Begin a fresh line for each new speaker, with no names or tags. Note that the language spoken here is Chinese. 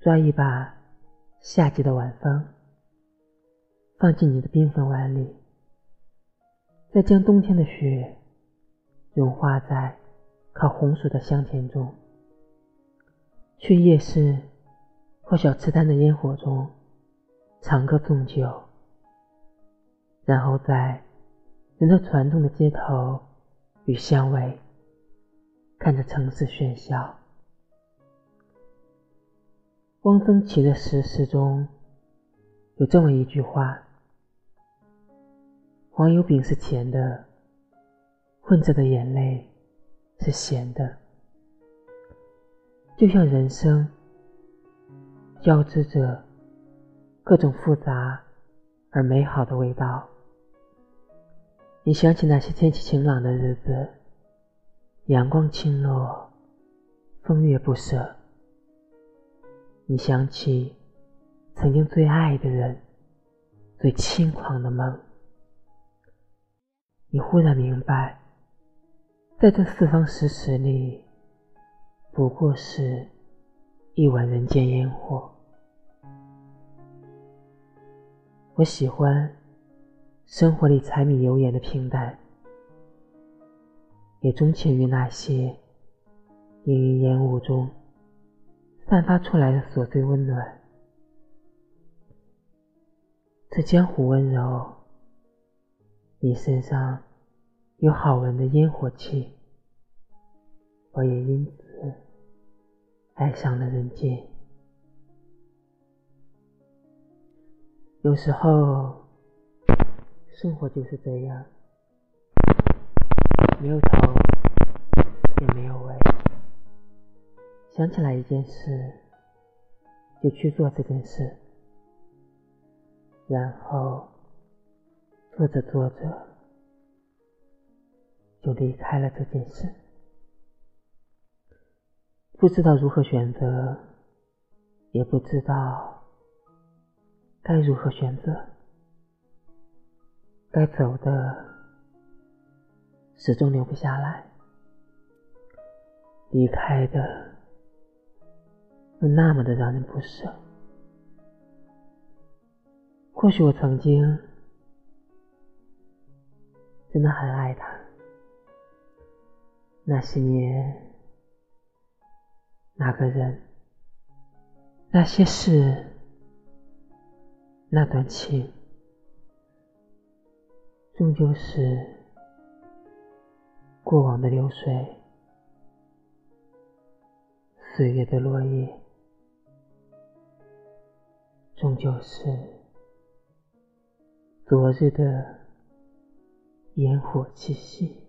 抓一把夏季的晚风，放进你的缤纷碗里，再将冬天的雪融化在烤红薯的香甜中，去夜市或小吃摊的烟火中长歌纵酒，然后在人头攒动的街头与巷尾，看着城市喧嚣。汪曾祺的诗诗中有这么一句话：“黄油饼是甜的，混着的眼泪是咸的。”就像人生交织着各种复杂而美好的味道。你想起那些天气晴朗的日子，阳光倾落，风月不舍。你想起曾经最爱的人，最轻狂的梦，你忽然明白，在这四方十尺里，不过是一碗人间烟火。我喜欢生活里柴米油盐的平淡，也钟情于那些氤氲烟雾中。散发出来的琐碎温暖，这江湖温柔。你身上有好闻的烟火气，我也因此爱上了人间。有时候，生活就是这样，没有头，想起来一件事，就去做这件事，然后做着做着就离开了这件事。不知道如何选择，也不知道该如何选择。该走的始终留不下来，离开的。又那么的让人不舍。或许我曾经真的很爱他，那些年，那个人，那些事，那段情，终究是过往的流水，岁月的落叶。终究是昨日的烟火气息。